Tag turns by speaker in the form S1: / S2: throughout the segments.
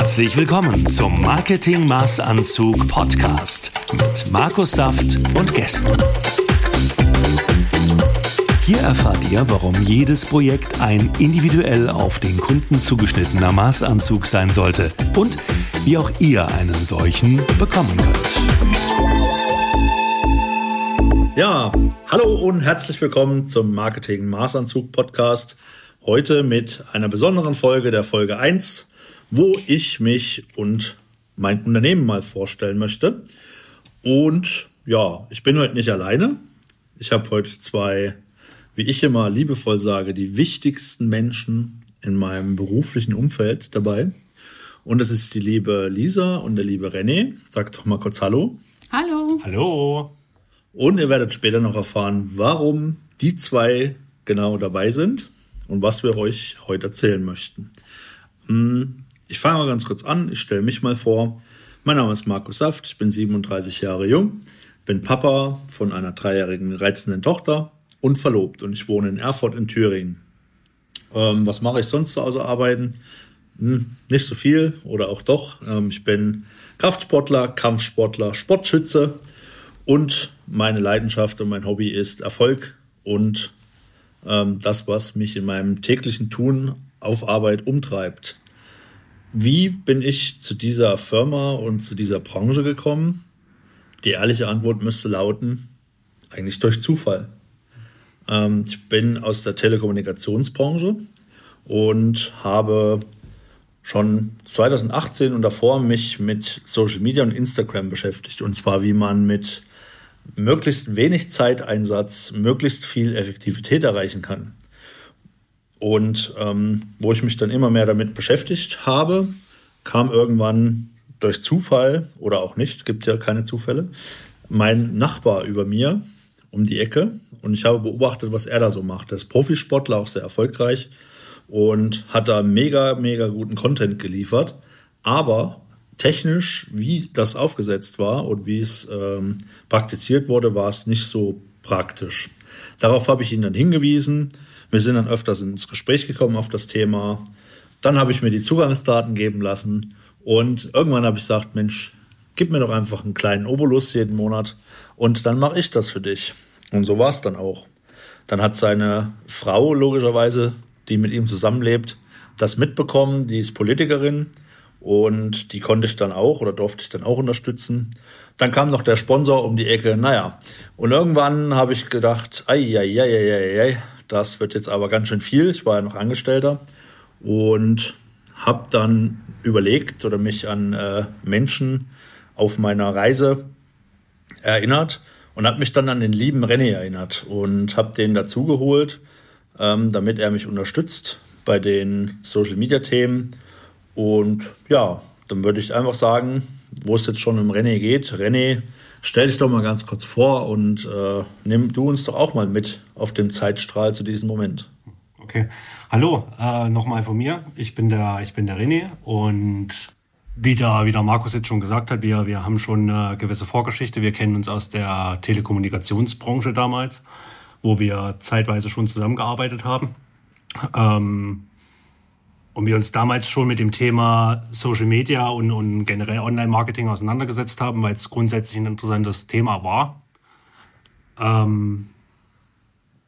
S1: Herzlich willkommen zum Marketing Maßanzug Podcast mit Markus Saft und Gästen. Hier erfahrt ihr, warum jedes Projekt ein individuell auf den Kunden zugeschnittener Maßanzug sein sollte und wie auch ihr einen solchen bekommen könnt.
S2: Ja, hallo und herzlich willkommen zum Marketing Maßanzug Podcast. Heute mit einer besonderen Folge der Folge 1 wo ich mich und mein Unternehmen mal vorstellen möchte. Und ja, ich bin heute nicht alleine. Ich habe heute zwei, wie ich immer liebevoll sage, die wichtigsten Menschen in meinem beruflichen Umfeld dabei. Und das ist die liebe Lisa und der liebe René. Sagt doch mal kurz Hallo.
S3: Hallo.
S4: Hallo.
S2: Und ihr werdet später noch erfahren, warum die zwei genau dabei sind und was wir euch heute erzählen möchten. Hm, ich fange mal ganz kurz an, ich stelle mich mal vor. Mein Name ist Markus Saft, ich bin 37 Jahre jung, bin Papa von einer dreijährigen reizenden Tochter und verlobt und ich wohne in Erfurt in Thüringen. Ähm, was mache ich sonst so außer Arbeiten? Hm, nicht so viel oder auch doch. Ähm, ich bin Kraftsportler, Kampfsportler, Sportschütze und meine Leidenschaft und mein Hobby ist Erfolg und ähm, das, was mich in meinem täglichen Tun auf Arbeit umtreibt. Wie bin ich zu dieser Firma und zu dieser Branche gekommen? Die ehrliche Antwort müsste lauten, eigentlich durch Zufall. Ähm, ich bin aus der Telekommunikationsbranche und habe schon 2018 und davor mich mit Social Media und Instagram beschäftigt. Und zwar, wie man mit möglichst wenig Zeiteinsatz möglichst viel Effektivität erreichen kann. Und ähm, wo ich mich dann immer mehr damit beschäftigt habe, kam irgendwann durch Zufall oder auch nicht, gibt ja keine Zufälle, mein Nachbar über mir um die Ecke und ich habe beobachtet, was er da so macht. Er ist Profisportler, auch sehr erfolgreich und hat da mega, mega guten Content geliefert. Aber technisch, wie das aufgesetzt war und wie es ähm, praktiziert wurde, war es nicht so praktisch. Darauf habe ich ihn dann hingewiesen wir sind dann öfters ins Gespräch gekommen auf das Thema. Dann habe ich mir die Zugangsdaten geben lassen und irgendwann habe ich gesagt, Mensch, gib mir doch einfach einen kleinen Obolus jeden Monat und dann mache ich das für dich. Und so war es dann auch. Dann hat seine Frau logischerweise, die mit ihm zusammenlebt, das mitbekommen. Die ist Politikerin und die konnte ich dann auch oder durfte ich dann auch unterstützen. Dann kam noch der Sponsor um die Ecke. Naja, und irgendwann habe ich gedacht, ei, ei, ei, ei, ei, das wird jetzt aber ganz schön viel. Ich war ja noch Angestellter und habe dann überlegt oder mich an äh, Menschen auf meiner Reise erinnert und habe mich dann an den lieben René erinnert und habe den dazugeholt, ähm, damit er mich unterstützt bei den Social-Media-Themen. Und ja, dann würde ich einfach sagen, wo es jetzt schon um René geht. René Stell dich doch mal ganz kurz vor und äh, nimm du uns doch auch mal mit auf den Zeitstrahl zu diesem Moment.
S4: Okay. Hallo, äh, nochmal von mir. Ich bin der, ich bin der René und wie der, wie der Markus jetzt schon gesagt hat, wir, wir haben schon eine gewisse Vorgeschichte. Wir kennen uns aus der Telekommunikationsbranche damals, wo wir zeitweise schon zusammengearbeitet haben. Ähm, und wir uns damals schon mit dem Thema Social Media und, und generell Online-Marketing auseinandergesetzt haben, weil es grundsätzlich ein interessantes Thema war. Ähm,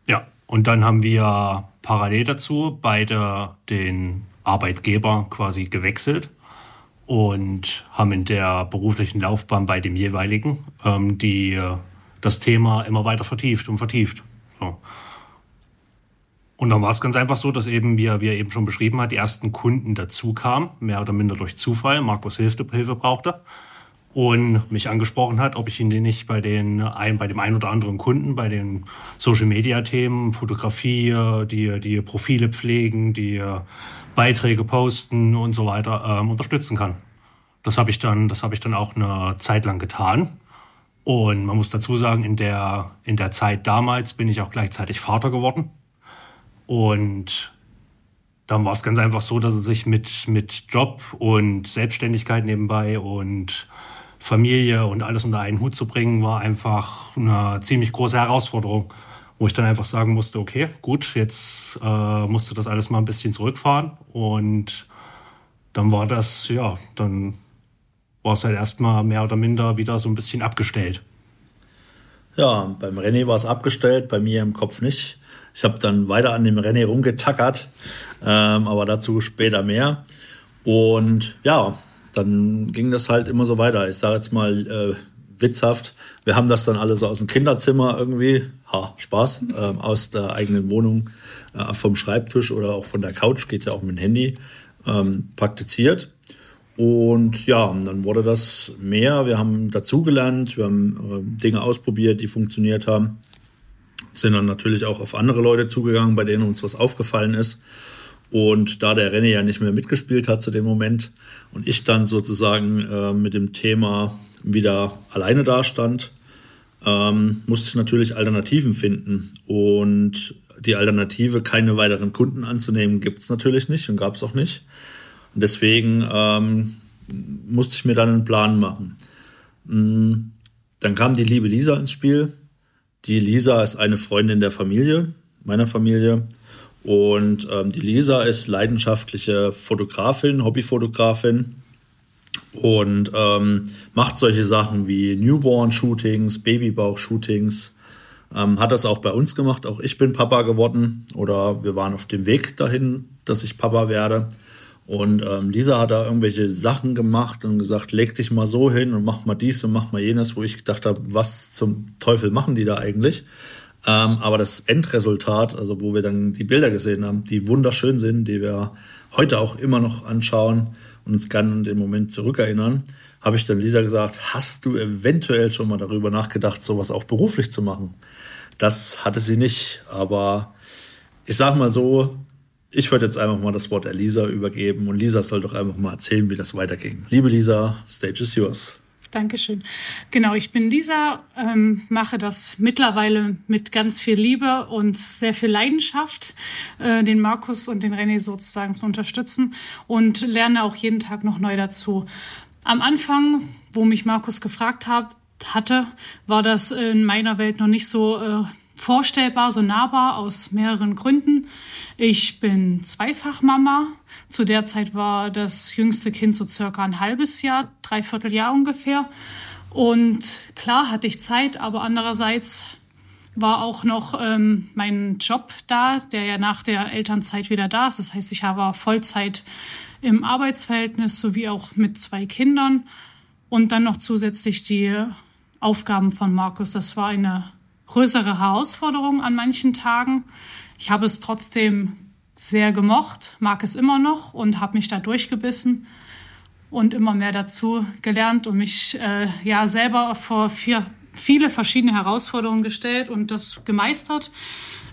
S4: ja, und dann haben wir parallel dazu beide den Arbeitgeber quasi gewechselt und haben in der beruflichen Laufbahn bei dem jeweiligen ähm, die, das Thema immer weiter vertieft und vertieft. So. Und dann war es ganz einfach so, dass eben, wie er, wie er eben schon beschrieben hat, die ersten Kunden dazu kamen, mehr oder minder durch Zufall. Markus Hilfe, Hilfe brauchte und mich angesprochen hat, ob ich ihn den nicht bei, den, ein, bei dem einen oder anderen Kunden, bei den Social-Media-Themen, Fotografie, die, die Profile pflegen, die Beiträge posten und so weiter ähm, unterstützen kann. Das habe ich, dann, das hab ich dann auch eine Zeit lang getan. Und man muss dazu sagen, in der, in der Zeit damals bin ich auch gleichzeitig Vater geworden. Und dann war es ganz einfach so, dass er sich mit, mit Job und Selbstständigkeit nebenbei und Familie und alles unter einen Hut zu bringen, war einfach eine ziemlich große Herausforderung, wo ich dann einfach sagen musste, okay, gut, jetzt äh, musst du das alles mal ein bisschen zurückfahren und dann war das, ja, dann war es halt erstmal mehr oder minder wieder so ein bisschen abgestellt.
S2: Ja, beim René war es abgestellt, bei mir im Kopf nicht. Ich habe dann weiter an dem René rumgetackert, ähm, aber dazu später mehr. Und ja, dann ging das halt immer so weiter. Ich sage jetzt mal äh, witzhaft, wir haben das dann alle so aus dem Kinderzimmer irgendwie, ha, Spaß, äh, aus der eigenen Wohnung, äh, vom Schreibtisch oder auch von der Couch, geht ja auch mit dem Handy, ähm, praktiziert. Und ja, dann wurde das mehr. Wir haben dazugelernt, wir haben äh, Dinge ausprobiert, die funktioniert haben. Sind dann natürlich auch auf andere Leute zugegangen, bei denen uns was aufgefallen ist. Und da der René ja nicht mehr mitgespielt hat zu dem Moment und ich dann sozusagen äh, mit dem Thema wieder alleine dastand, ähm, musste ich natürlich Alternativen finden. Und die Alternative, keine weiteren Kunden anzunehmen, gibt es natürlich nicht und gab es auch nicht. Und deswegen ähm, musste ich mir dann einen Plan machen. Mm, dann kam die liebe Lisa ins Spiel. Die Lisa ist eine Freundin der Familie, meiner Familie. Und ähm, die Lisa ist leidenschaftliche Fotografin, Hobbyfotografin und ähm, macht solche Sachen wie Newborn-Shootings, Babybauch-Shootings. Ähm, hat das auch bei uns gemacht. Auch ich bin Papa geworden oder wir waren auf dem Weg dahin, dass ich Papa werde. Und ähm, Lisa hat da irgendwelche Sachen gemacht und gesagt, leg dich mal so hin und mach mal dies und mach mal jenes, wo ich gedacht habe, was zum Teufel machen die da eigentlich? Ähm, aber das Endresultat, also wo wir dann die Bilder gesehen haben, die wunderschön sind, die wir heute auch immer noch anschauen und uns gerne an den Moment zurückerinnern, habe ich dann Lisa gesagt, hast du eventuell schon mal darüber nachgedacht, sowas auch beruflich zu machen? Das hatte sie nicht, aber ich sag mal so, ich würde jetzt einfach mal das Wort der Lisa übergeben und Lisa soll doch einfach mal erzählen, wie das weiterging. Liebe Lisa, stage is yours.
S3: Dankeschön. Genau, ich bin Lisa, ähm, mache das mittlerweile mit ganz viel Liebe und sehr viel Leidenschaft, äh, den Markus und den René sozusagen zu unterstützen und lerne auch jeden Tag noch neu dazu. Am Anfang, wo mich Markus gefragt hat, hatte, war das in meiner Welt noch nicht so äh, vorstellbar, so nahbar aus mehreren Gründen. Ich bin Zweifachmama. Zu der Zeit war das jüngste Kind so circa ein halbes Jahr, dreiviertel Jahr ungefähr. Und klar hatte ich Zeit, aber andererseits war auch noch ähm, mein Job da, der ja nach der Elternzeit wieder da ist. Das heißt, ich war Vollzeit im Arbeitsverhältnis sowie auch mit zwei Kindern und dann noch zusätzlich die Aufgaben von Markus. Das war eine größere Herausforderung an manchen Tagen. Ich habe es trotzdem sehr gemocht, mag es immer noch und habe mich da durchgebissen und immer mehr dazu gelernt und mich äh, ja selber vor vier, viele verschiedene Herausforderungen gestellt und das gemeistert.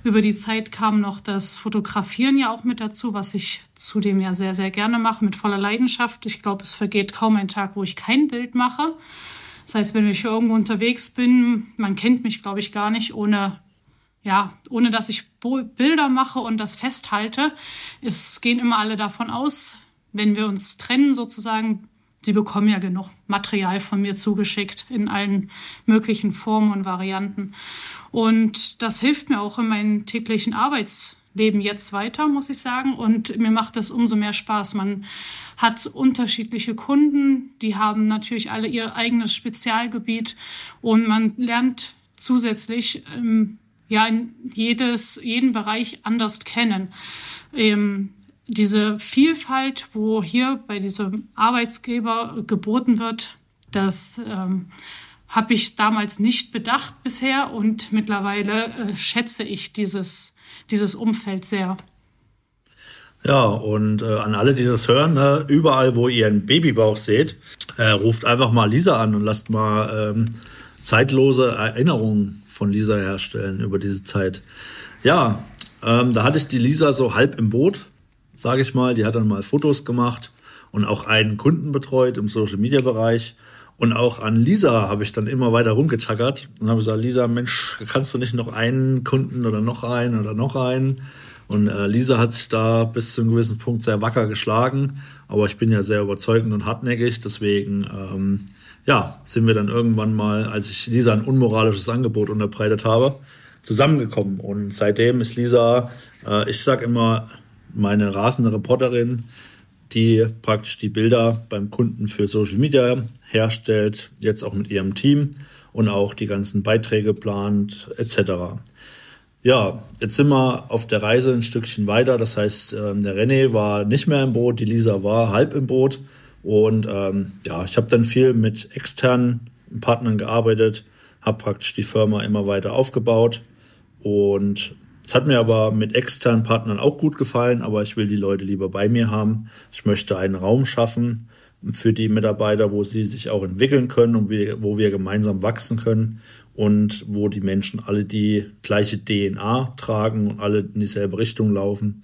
S3: Über die Zeit kam noch das Fotografieren ja auch mit dazu, was ich zudem ja sehr, sehr gerne mache, mit voller Leidenschaft. Ich glaube, es vergeht kaum ein Tag, wo ich kein Bild mache. Das heißt, wenn ich irgendwo unterwegs bin, man kennt mich, glaube ich, gar nicht, ohne ja, ohne dass ich Bilder mache und das festhalte. Es gehen immer alle davon aus, wenn wir uns trennen sozusagen, sie bekommen ja genug Material von mir zugeschickt in allen möglichen Formen und Varianten. Und das hilft mir auch in meinem täglichen Arbeitsleben jetzt weiter, muss ich sagen. Und mir macht das umso mehr Spaß. Man hat unterschiedliche Kunden, die haben natürlich alle ihr eigenes Spezialgebiet und man lernt zusätzlich ähm, ja in jedes, jeden Bereich anders kennen. Ähm, diese Vielfalt, wo hier bei diesem Arbeitsgeber geboten wird, das ähm, habe ich damals nicht bedacht bisher und mittlerweile äh, schätze ich dieses, dieses Umfeld sehr.
S2: Ja, und äh, an alle, die das hören, ne, überall, wo ihr einen Babybauch seht, äh, ruft einfach mal Lisa an und lasst mal ähm, zeitlose Erinnerungen von Lisa herstellen über diese Zeit. Ja, ähm, da hatte ich die Lisa so halb im Boot, sage ich mal. Die hat dann mal Fotos gemacht und auch einen Kunden betreut im Social-Media-Bereich. Und auch an Lisa habe ich dann immer weiter rumgetackert und habe gesagt, Lisa, Mensch, kannst du nicht noch einen Kunden oder noch einen oder noch einen? Und äh, Lisa hat sich da bis zu einem gewissen Punkt sehr wacker geschlagen. Aber ich bin ja sehr überzeugend und hartnäckig. Deswegen ähm, ja, sind wir dann irgendwann mal, als ich Lisa ein unmoralisches Angebot unterbreitet habe, zusammengekommen. Und seitdem ist Lisa, äh, ich sag immer, meine rasende Reporterin, die praktisch die Bilder beim Kunden für Social Media herstellt, jetzt auch mit ihrem Team und auch die ganzen Beiträge plant etc. Ja, jetzt sind wir auf der Reise ein Stückchen weiter. Das heißt, ähm, der René war nicht mehr im Boot, die Lisa war halb im Boot. Und ähm, ja, ich habe dann viel mit externen Partnern gearbeitet, habe praktisch die Firma immer weiter aufgebaut. Und es hat mir aber mit externen Partnern auch gut gefallen, aber ich will die Leute lieber bei mir haben. Ich möchte einen Raum schaffen für die Mitarbeiter, wo sie sich auch entwickeln können und wo wir gemeinsam wachsen können und wo die Menschen alle die gleiche DNA tragen und alle in dieselbe Richtung laufen,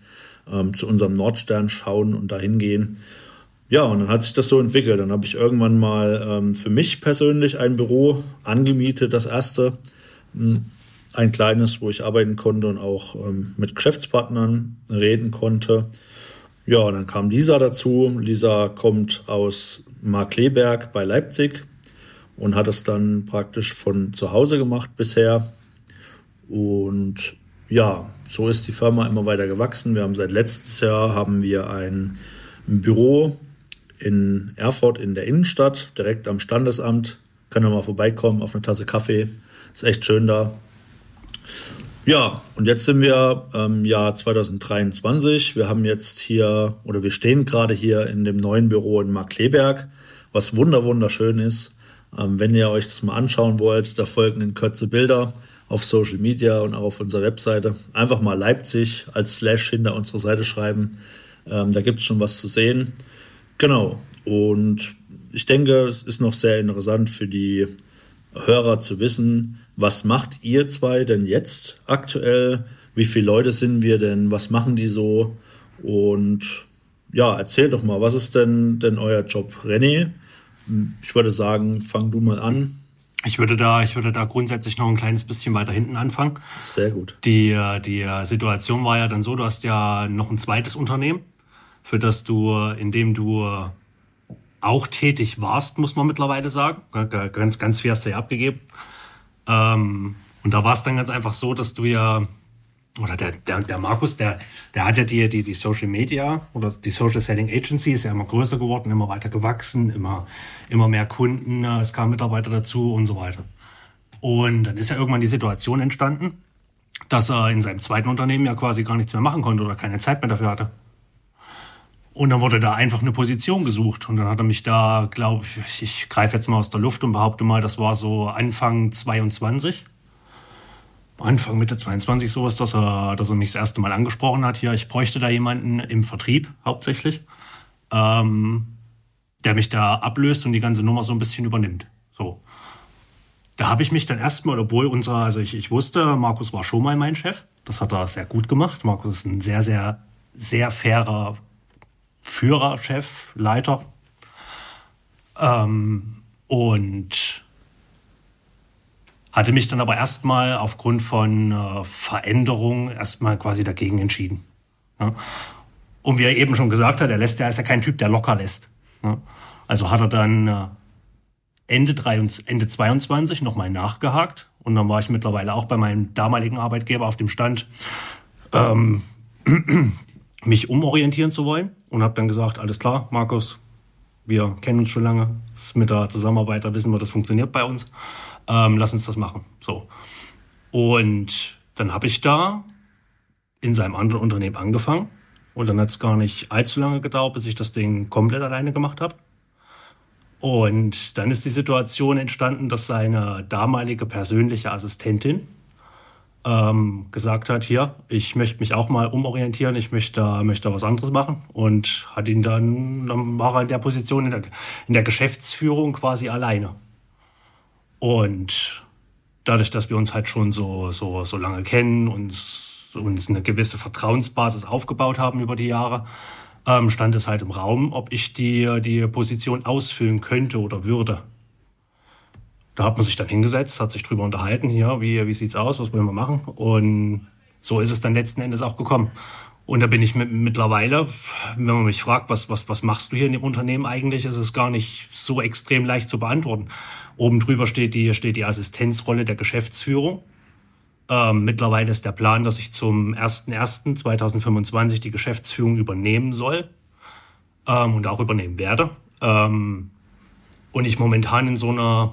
S2: ähm, zu unserem Nordstern schauen und dahin gehen. Ja, und dann hat sich das so entwickelt. Dann habe ich irgendwann mal ähm, für mich persönlich ein Büro angemietet, das erste. Ein kleines, wo ich arbeiten konnte und auch ähm, mit Geschäftspartnern reden konnte. Ja, und dann kam Lisa dazu. Lisa kommt aus Markleberg bei Leipzig und hat es dann praktisch von zu Hause gemacht bisher. Und ja, so ist die Firma immer weiter gewachsen. Wir haben seit letztes Jahr haben wir ein Büro in Erfurt in der Innenstadt, direkt am Standesamt. Können wir mal vorbeikommen auf eine Tasse Kaffee. Ist echt schön da. Ja, und jetzt sind wir im Jahr 2023. Wir haben jetzt hier, oder wir stehen gerade hier in dem neuen Büro in Markleberg, was wunder wunderschön ist. Ähm, wenn ihr euch das mal anschauen wollt, da folgen in Kürze Bilder auf Social Media und auch auf unserer Webseite. Einfach mal Leipzig als Slash hinter unsere Seite schreiben. Ähm, da gibt es schon was zu sehen. Genau. Und ich denke, es ist noch sehr interessant für die Hörer zu wissen, was macht ihr zwei denn jetzt aktuell? Wie viele Leute sind wir denn? Was machen die so? Und ja, erzähl doch mal, was ist denn, denn euer Job? René, ich würde sagen, fang du mal an.
S4: Ich würde da, ich würde da grundsätzlich noch ein kleines bisschen weiter hinten anfangen.
S2: Sehr gut.
S4: Die, die Situation war ja dann so, du hast ja noch ein zweites Unternehmen, für das du, in dem du auch tätig warst, muss man mittlerweile sagen. Ganz, ganz viel hast du ja abgegeben. Ähm, und da war es dann ganz einfach so, dass du ja oder der, der, der Markus, der, der hat ja die, die, die Social Media oder die Social Selling Agency ist ja immer größer geworden, immer weiter gewachsen, immer, immer mehr Kunden, äh, es kamen Mitarbeiter dazu und so weiter. Und dann ist ja irgendwann die Situation entstanden, dass er in seinem zweiten Unternehmen ja quasi gar nichts mehr machen konnte oder keine Zeit mehr dafür hatte. Und dann wurde da einfach eine Position gesucht. Und dann hat er mich da, glaube ich, ich greife jetzt mal aus der Luft und behaupte mal, das war so Anfang 22 Anfang Mitte 22 sowas, dass er, dass er mich das erste Mal angesprochen hat. Hier, ich bräuchte da jemanden im Vertrieb hauptsächlich, ähm, der mich da ablöst und die ganze Nummer so ein bisschen übernimmt. So. Da habe ich mich dann erstmal, obwohl unser, also ich, ich wusste, Markus war schon mal mein Chef. Das hat er sehr gut gemacht. Markus ist ein sehr, sehr, sehr fairer Führer, Chef, Leiter. Ähm, und hatte mich dann aber erstmal aufgrund von äh, Veränderungen erstmal quasi dagegen entschieden. Ja. Und wie er eben schon gesagt hat, er lässt ja, ist ja kein Typ, der locker lässt. Ja. Also hat er dann äh, Ende, 23, Ende 22 nochmal nachgehakt und dann war ich mittlerweile auch bei meinem damaligen Arbeitgeber auf dem Stand, ähm, mich umorientieren zu wollen und habe dann gesagt, alles klar, Markus, wir kennen uns schon lange, mit der Zusammenarbeit, da wissen wir, das funktioniert bei uns ähm, lass uns das machen. So. Und dann habe ich da in seinem anderen Unternehmen angefangen. Und dann hat es gar nicht allzu lange gedauert, bis ich das Ding komplett alleine gemacht habe. Und dann ist die Situation entstanden, dass seine damalige persönliche Assistentin ähm, gesagt hat, hier, ich möchte mich auch mal umorientieren, ich möchte, möchte was anderes machen. Und hat ihn dann, dann war er in der Position in der, in der Geschäftsführung quasi alleine. Und dadurch, dass wir uns halt schon so, so, so lange kennen und uns eine gewisse Vertrauensbasis aufgebaut haben über die Jahre, ähm, stand es halt im Raum, ob ich die, die Position ausfüllen könnte oder würde. Da hat man sich dann hingesetzt, hat sich drüber unterhalten, hier, wie, wie sieht's aus, was wollen wir machen? Und so ist es dann letzten Endes auch gekommen. Und da bin ich mit, mittlerweile, wenn man mich fragt, was, was, was machst du hier in dem Unternehmen eigentlich, ist es gar nicht so extrem leicht zu beantworten. Oben drüber steht die, steht die Assistenzrolle der Geschäftsführung. Ähm, mittlerweile ist der Plan, dass ich zum 01.01.2025 die Geschäftsführung übernehmen soll. ähm, und auch übernehmen werde. Ähm, und ich momentan in so einer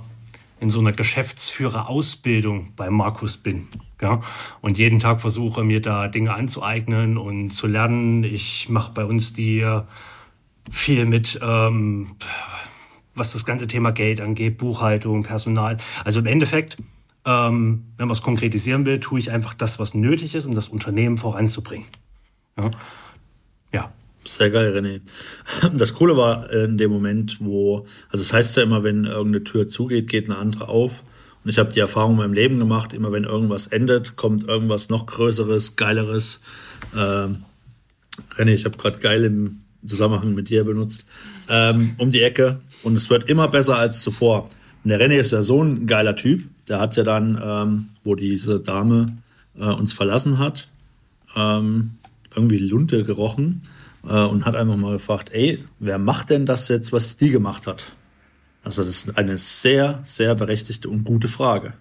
S4: in so einer Geschäftsführerausbildung bei Markus bin. Ja? Und jeden Tag versuche mir da Dinge anzueignen und zu lernen. Ich mache bei uns die viel mit, ähm, was das ganze Thema Geld angeht, Buchhaltung, Personal. Also im Endeffekt, ähm, wenn man es konkretisieren will, tue ich einfach das, was nötig ist, um das Unternehmen voranzubringen. Ja.
S2: Sehr geil, René. Das Coole war in dem Moment, wo, also es das heißt ja immer, wenn irgendeine Tür zugeht, geht eine andere auf. Und ich habe die Erfahrung in meinem Leben gemacht, immer wenn irgendwas endet, kommt irgendwas noch Größeres, Geileres. Ähm, René, ich habe gerade geil im Zusammenhang mit dir benutzt, ähm, um die Ecke. Und es wird immer besser als zuvor. Und der René ist ja so ein geiler Typ. Der hat ja dann, ähm, wo diese Dame äh, uns verlassen hat, ähm, irgendwie Lunte gerochen äh, und hat einfach mal gefragt, ey, wer macht denn das jetzt, was die gemacht hat? Also das ist eine sehr, sehr berechtigte und gute Frage.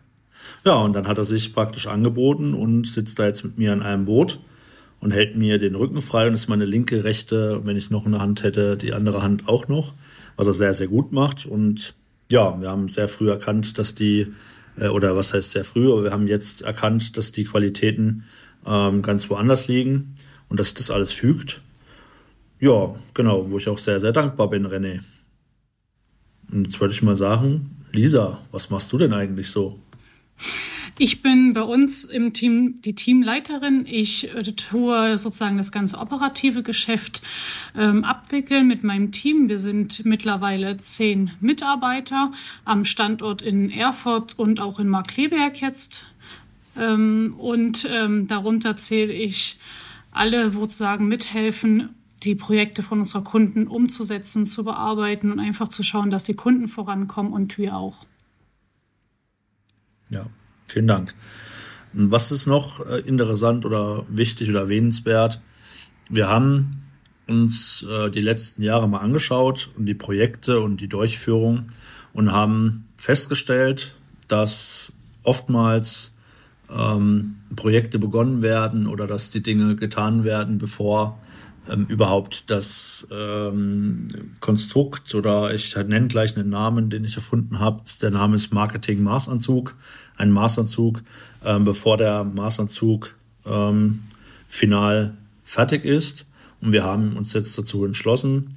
S2: Ja, und dann hat er sich praktisch angeboten und sitzt da jetzt mit mir in einem Boot und hält mir den Rücken frei und ist meine linke, rechte, wenn ich noch eine Hand hätte, die andere Hand auch noch, was er sehr, sehr gut macht. Und ja, wir haben sehr früh erkannt, dass die, äh, oder was heißt sehr früh, aber wir haben jetzt erkannt, dass die Qualitäten ähm, ganz woanders liegen und dass das alles fügt. Ja, genau, wo ich auch sehr, sehr dankbar bin, René. Und jetzt würde ich mal sagen, Lisa, was machst du denn eigentlich so?
S3: Ich bin bei uns im Team die Teamleiterin. Ich tue sozusagen das ganze operative Geschäft ähm, abwickeln mit meinem Team. Wir sind mittlerweile zehn Mitarbeiter am Standort in Erfurt und auch in Markleberg jetzt. Ähm, und ähm, darunter zähle ich alle, sozusagen mithelfen, die Projekte von unserer Kunden umzusetzen, zu bearbeiten und einfach zu schauen, dass die Kunden vorankommen und wir auch.
S2: Ja, vielen Dank. Was ist noch äh, interessant oder wichtig oder erwähnenswert? Wir haben uns äh, die letzten Jahre mal angeschaut und die Projekte und die Durchführung und haben festgestellt, dass oftmals ähm, Projekte begonnen werden oder dass die Dinge getan werden, bevor ähm, überhaupt das ähm, Konstrukt oder ich nenne gleich einen Namen, den ich erfunden habe. Der Name ist Marketing Maßanzug. Ein Maßanzug, ähm, bevor der Maßanzug ähm, final fertig ist. Und wir haben uns jetzt dazu entschlossen,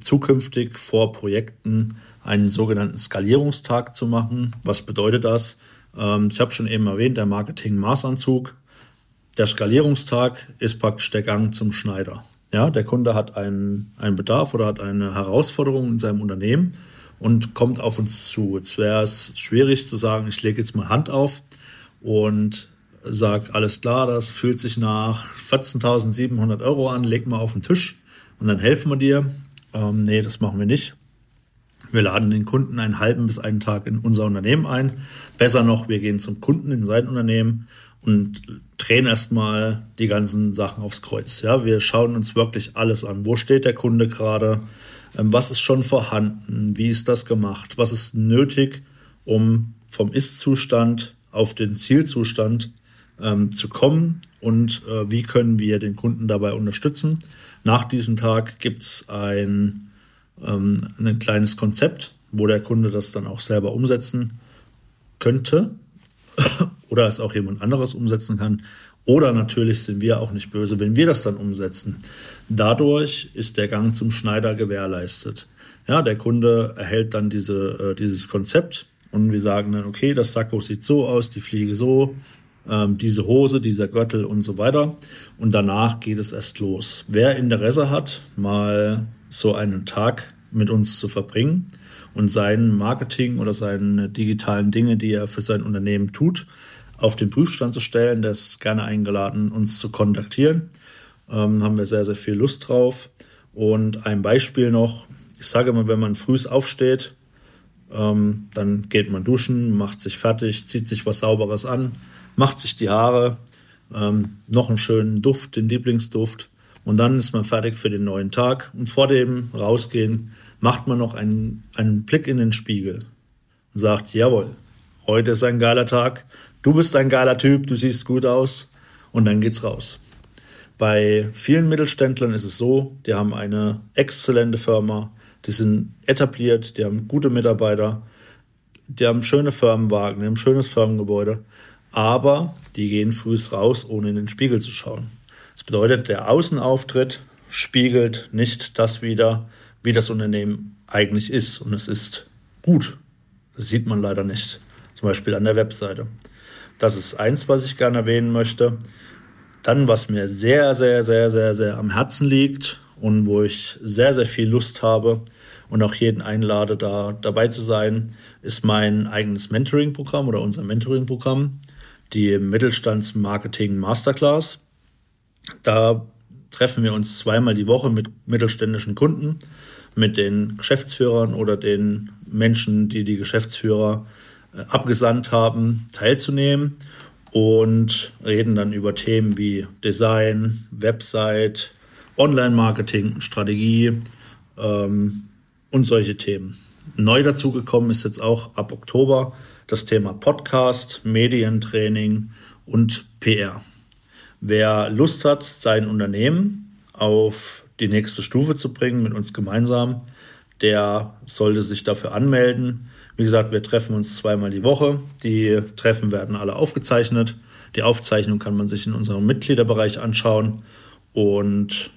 S2: zukünftig vor Projekten einen sogenannten Skalierungstag zu machen. Was bedeutet das? Ähm, ich habe schon eben erwähnt, der Marketing Maßanzug der Skalierungstag ist praktisch der Gang zum Schneider. Ja, der Kunde hat einen, einen Bedarf oder hat eine Herausforderung in seinem Unternehmen und kommt auf uns zu. Jetzt wäre es schwierig zu sagen, ich lege jetzt mal Hand auf und sage, alles klar, das fühlt sich nach 14.700 Euro an, leg mal auf den Tisch und dann helfen wir dir. Ähm, nee, das machen wir nicht. Wir laden den Kunden einen halben bis einen Tag in unser Unternehmen ein. Besser noch, wir gehen zum Kunden in sein Unternehmen und drehen erstmal die ganzen Sachen aufs Kreuz. Ja, wir schauen uns wirklich alles an. Wo steht der Kunde gerade? Ähm, was ist schon vorhanden? Wie ist das gemacht? Was ist nötig, um vom Ist-Zustand auf den Zielzustand ähm, zu kommen? Und äh, wie können wir den Kunden dabei unterstützen? Nach diesem Tag gibt es ein, ähm, ein kleines Konzept, wo der Kunde das dann auch selber umsetzen könnte oder es auch jemand anderes umsetzen kann. Oder natürlich sind wir auch nicht böse, wenn wir das dann umsetzen. Dadurch ist der Gang zum Schneider gewährleistet. Ja, der Kunde erhält dann diese, äh, dieses Konzept und wir sagen dann, okay, das Sakko sieht so aus, die Fliege so, ähm, diese Hose, dieser Gürtel und so weiter. Und danach geht es erst los. Wer Interesse hat, mal so einen Tag mit uns zu verbringen, und sein Marketing oder seine digitalen Dinge, die er für sein Unternehmen tut, auf den Prüfstand zu stellen. Der ist gerne eingeladen, uns zu kontaktieren. Ähm, haben wir sehr, sehr viel Lust drauf. Und ein Beispiel noch, ich sage immer, wenn man früh aufsteht, ähm, dann geht man duschen, macht sich fertig, zieht sich was Sauberes an, macht sich die Haare, ähm, noch einen schönen Duft, den Lieblingsduft. Und dann ist man fertig für den neuen Tag. Und vor dem Rausgehen macht man noch einen, einen Blick in den Spiegel und sagt, jawohl, heute ist ein geiler Tag, du bist ein geiler Typ, du siehst gut aus und dann geht's raus. Bei vielen Mittelständlern ist es so, die haben eine exzellente Firma, die sind etabliert, die haben gute Mitarbeiter, die haben schöne Firmenwagen, die haben schönes Firmengebäude, aber die gehen früh raus, ohne in den Spiegel zu schauen. Das bedeutet, der Außenauftritt spiegelt nicht das wider, wie das Unternehmen eigentlich ist. Und es ist gut. Das sieht man leider nicht. Zum Beispiel an der Webseite. Das ist eins, was ich gerne erwähnen möchte. Dann, was mir sehr, sehr, sehr, sehr, sehr am Herzen liegt und wo ich sehr, sehr viel Lust habe und auch jeden einlade, da dabei zu sein, ist mein eigenes Mentoring-Programm oder unser Mentoring-Programm, die Mittelstandsmarketing Masterclass. Da treffen wir uns zweimal die Woche mit mittelständischen Kunden, mit den Geschäftsführern oder den Menschen, die die Geschäftsführer abgesandt haben, teilzunehmen und reden dann über Themen wie Design, Website, Online-Marketing, Strategie ähm, und solche Themen. Neu dazugekommen ist jetzt auch ab Oktober das Thema Podcast, Medientraining und PR. Wer Lust hat, sein Unternehmen auf die nächste Stufe zu bringen mit uns gemeinsam, der sollte sich dafür anmelden. Wie gesagt, wir treffen uns zweimal die Woche. Die Treffen werden alle aufgezeichnet. Die Aufzeichnung kann man sich in unserem Mitgliederbereich anschauen. Und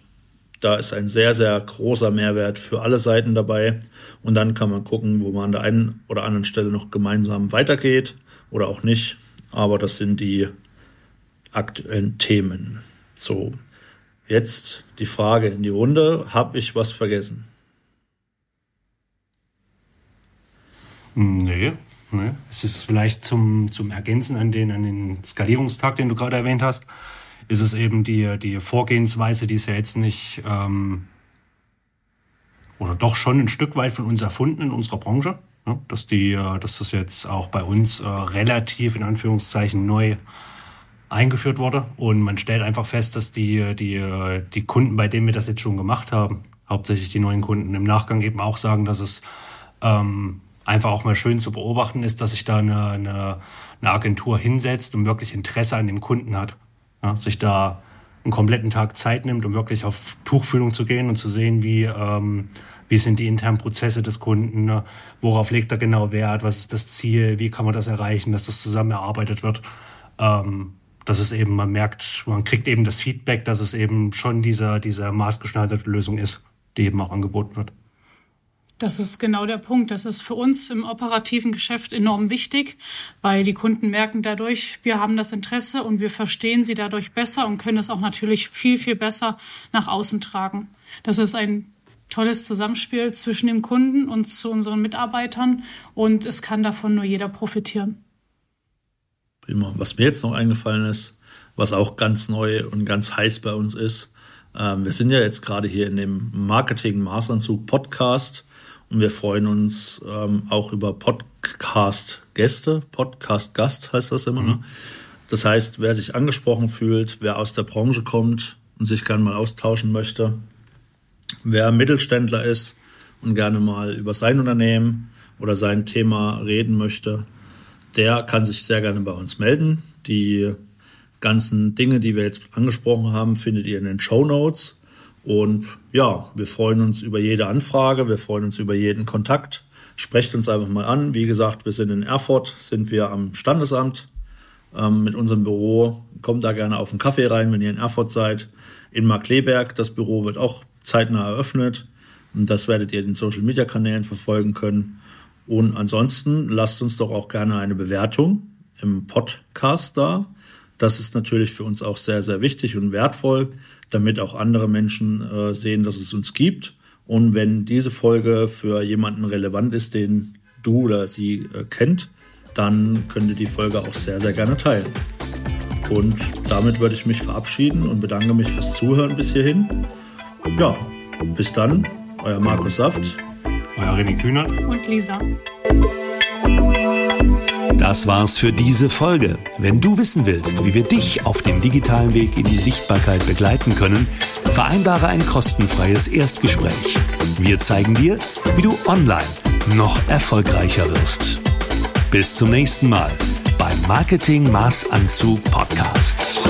S2: da ist ein sehr, sehr großer Mehrwert für alle Seiten dabei. Und dann kann man gucken, wo man an der einen oder anderen Stelle noch gemeinsam weitergeht oder auch nicht. Aber das sind die aktuellen Themen. So, jetzt die Frage in die Runde. Habe ich was vergessen?
S4: Nee, nee. Es ist vielleicht zum, zum Ergänzen an den, an den Skalierungstag, den du gerade erwähnt hast, ist es eben die, die Vorgehensweise, die ist ja jetzt nicht, ähm, oder doch schon ein Stück weit von uns erfunden in unserer Branche. Ja, dass, die, äh, dass das jetzt auch bei uns äh, relativ in Anführungszeichen neu eingeführt wurde. Und man stellt einfach fest, dass die, die, die Kunden, bei denen wir das jetzt schon gemacht haben, hauptsächlich die neuen Kunden, im Nachgang eben auch sagen, dass es ähm, einfach auch mal schön zu beobachten ist, dass sich da eine, eine, eine Agentur hinsetzt und wirklich Interesse an dem Kunden hat. Ja, sich da einen kompletten Tag Zeit nimmt, um wirklich auf Tuchfühlung zu gehen und zu sehen, wie, ähm, wie sind die internen Prozesse des Kunden, ne? worauf legt er genau Wert, was ist das Ziel, wie kann man das erreichen, dass das zusammen erarbeitet wird. Ähm, dass es eben, man merkt, man kriegt eben das Feedback, dass es eben schon diese, diese maßgeschneiderte Lösung ist, die eben auch angeboten wird.
S3: Das ist genau der Punkt. Das ist für uns im operativen Geschäft enorm wichtig, weil die Kunden merken dadurch, wir haben das Interesse und wir verstehen sie dadurch besser und können es auch natürlich viel, viel besser nach außen tragen. Das ist ein tolles Zusammenspiel zwischen dem Kunden und zu unseren Mitarbeitern und es kann davon nur jeder profitieren.
S2: Prima. Was mir jetzt noch eingefallen ist, was auch ganz neu und ganz heiß bei uns ist, ähm, wir sind ja jetzt gerade hier in dem Marketing Maßanzug Podcast und wir freuen uns ähm, auch über Podcast-Gäste. Podcast-Gast heißt das immer. Ne? Mhm. Ne? Das heißt, wer sich angesprochen fühlt, wer aus der Branche kommt und sich gerne mal austauschen möchte, wer Mittelständler ist und gerne mal über sein Unternehmen oder sein Thema reden möchte, der kann sich sehr gerne bei uns melden. Die ganzen Dinge, die wir jetzt angesprochen haben, findet ihr in den Show Notes. Und ja, wir freuen uns über jede Anfrage, wir freuen uns über jeden Kontakt. Sprecht uns einfach mal an. Wie gesagt, wir sind in Erfurt, sind wir am Standesamt ähm, mit unserem Büro. Kommt da gerne auf einen Kaffee rein, wenn ihr in Erfurt seid. In Markleberg, das Büro wird auch zeitnah eröffnet. Und das werdet ihr in den Social Media Kanälen verfolgen können. Und ansonsten lasst uns doch auch gerne eine Bewertung im Podcast da. Das ist natürlich für uns auch sehr, sehr wichtig und wertvoll, damit auch andere Menschen äh, sehen, dass es uns gibt. Und wenn diese Folge für jemanden relevant ist, den du oder sie äh, kennt, dann könnt ihr die Folge auch sehr, sehr gerne teilen. Und damit würde ich mich verabschieden und bedanke mich fürs Zuhören bis hierhin. Ja, bis dann, euer Markus Saft
S4: euer René Kühnert
S3: und Lisa.
S1: Das war's für diese Folge. Wenn du wissen willst, wie wir dich auf dem digitalen Weg in die Sichtbarkeit begleiten können, vereinbare ein kostenfreies Erstgespräch. Wir zeigen dir, wie du online noch erfolgreicher wirst. Bis zum nächsten Mal beim Marketing Maßanzug Podcast.